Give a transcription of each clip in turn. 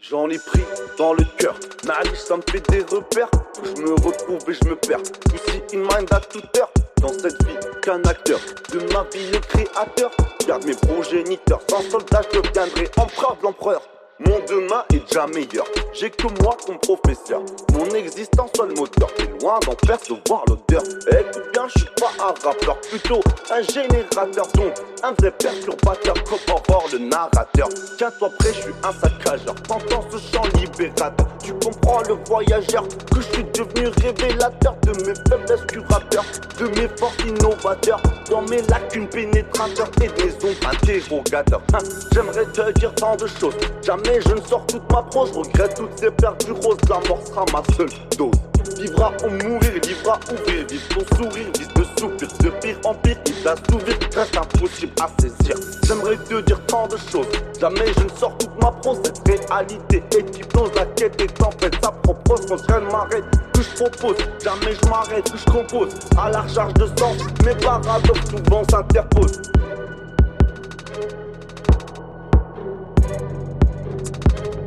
J'en ai pris dans le cœur. Malice, ça me fait des repères. Je me retrouve et je me perds. Souci in mind à toute heure. Dans cette vie qu'un acteur. De ma vie, le créateur. Garde mes progéniteurs. Sans soldat, je deviendrai empereur de l'empereur. Mon demain est déjà meilleur. J'ai que moi comme professeur. Mon existence soit le moteur. T'es loin d'en percevoir l'odeur. Écoute bien, je suis pas un rappeur, plutôt un générateur. Donc, un vrai perturbateur comme Aurore le narrateur. Tiens-toi prêt, je suis un saccageur. T'entends ce chant libérateur. Tu comprends le voyageur que je suis révélateur de mes faiblesses curateurs, de mes forces innovateurs, dans mes lacunes pénétrateurs et des ombres interrogateurs. Hein, J'aimerais te dire tant de choses. Jamais je ne sors toute ma prose. Je regrette toutes ces pertes du rose. La mort sera ma seule dose. Vivra ou mourir, vivra ouvrir, vivre. Ton sourire, vise de soupir, de pire en pire, qui d'assouvir, reste impossible à saisir. J'aimerais te dire tant de choses, jamais je ne sors toute ma prose, cette réalité explose, la quête en fait sa propre rien ne m'arrête, que je propose, jamais je m'arrête, que je compose, à la charge de sens, mes paradoxes souvent s'interposent.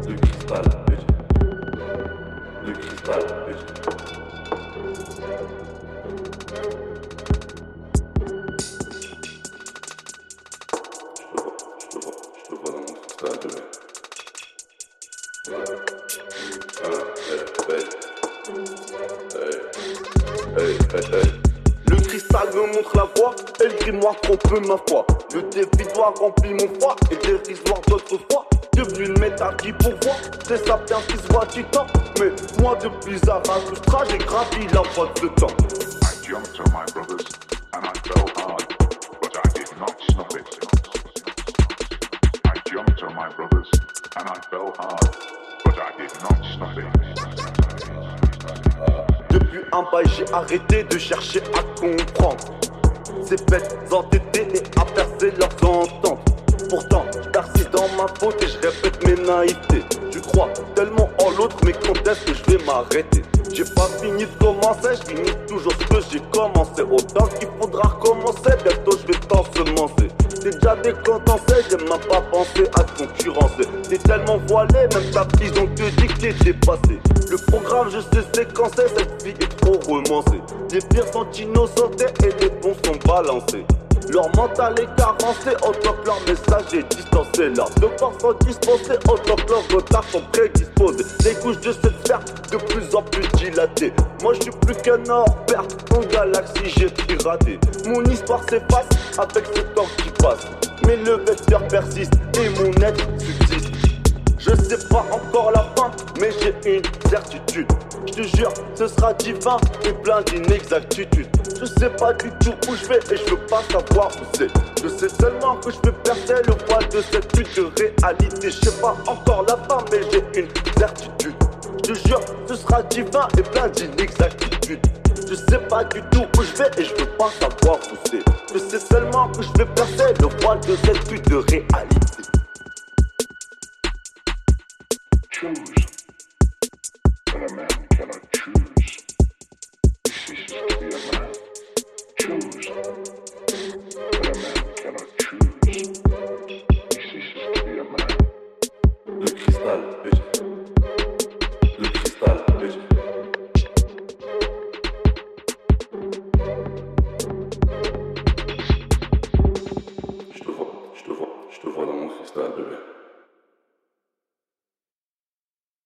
Le cristal, Le cristal me montre la voie, et le grimoire trompe ma foi. Le défi doit remplir mon foie, et dérisoire d'autrefois. Devenu une métal qui pourvoit, c'est ça bien qui se voit temps. Mais moi depuis Zarathustra, j'ai gravi la voie de temps. I jumped on my brothers and I fell hard, but I did not stop it. I jumped on my brothers and I fell hard, Depuis un bail, j'ai arrêté de chercher à comprendre. Ces bêtes entêtées et à percer leurs ententes. Pourtant, persiste dans ma faute et je répète mes naïvetés. Tu crois tellement en l'autre, mais quand est-ce que je vais m'arrêter? J'ai pas fini de commencer, je finis toujours ce que j'ai commencé. Autant qu'il faudra recommencer, bientôt je vais t'ensemencer. T'es déjà décontenancé, j'ai même pas pensé à te concurrencer. T'es tellement voilé, même ta prison te dit que t'es dépassé. Le programme, je sais séquencer, cette vie est trop romancée. Les pires sont innocentés et les bons sont balancés. Leur mental est carencé, autant que leur message est distancé. Leurs devoirs sont dispensés, autant que leurs retards sont prédisposés. Les couches de cette sphère de plus en plus dilatées. Moi je suis plus qu'un hors-pair, en galaxie j'ai piraté. Mon histoire s'efface avec ce temps qui passe. Mais le vecteur persiste et mon être subsiste. Je sais pas encore la fin, mais j'ai une certitude. Je te jure, ce sera divin et plein d'inexactitudes. Je sais pas du tout où je vais et je veux pas savoir où c'est. Je sais seulement que je vais percer le voile de cette pute de réalité. Je sais pas encore la fin, mais j'ai une certitude. Je te jure, ce sera divin et plein d'inexactitudes. Je sais pas du tout où je vais et je veux pas savoir où c'est. Je sais seulement que je vais percer le voile de cette pute de réalité. Choose, but a man cannot choose. To be a man. Choose,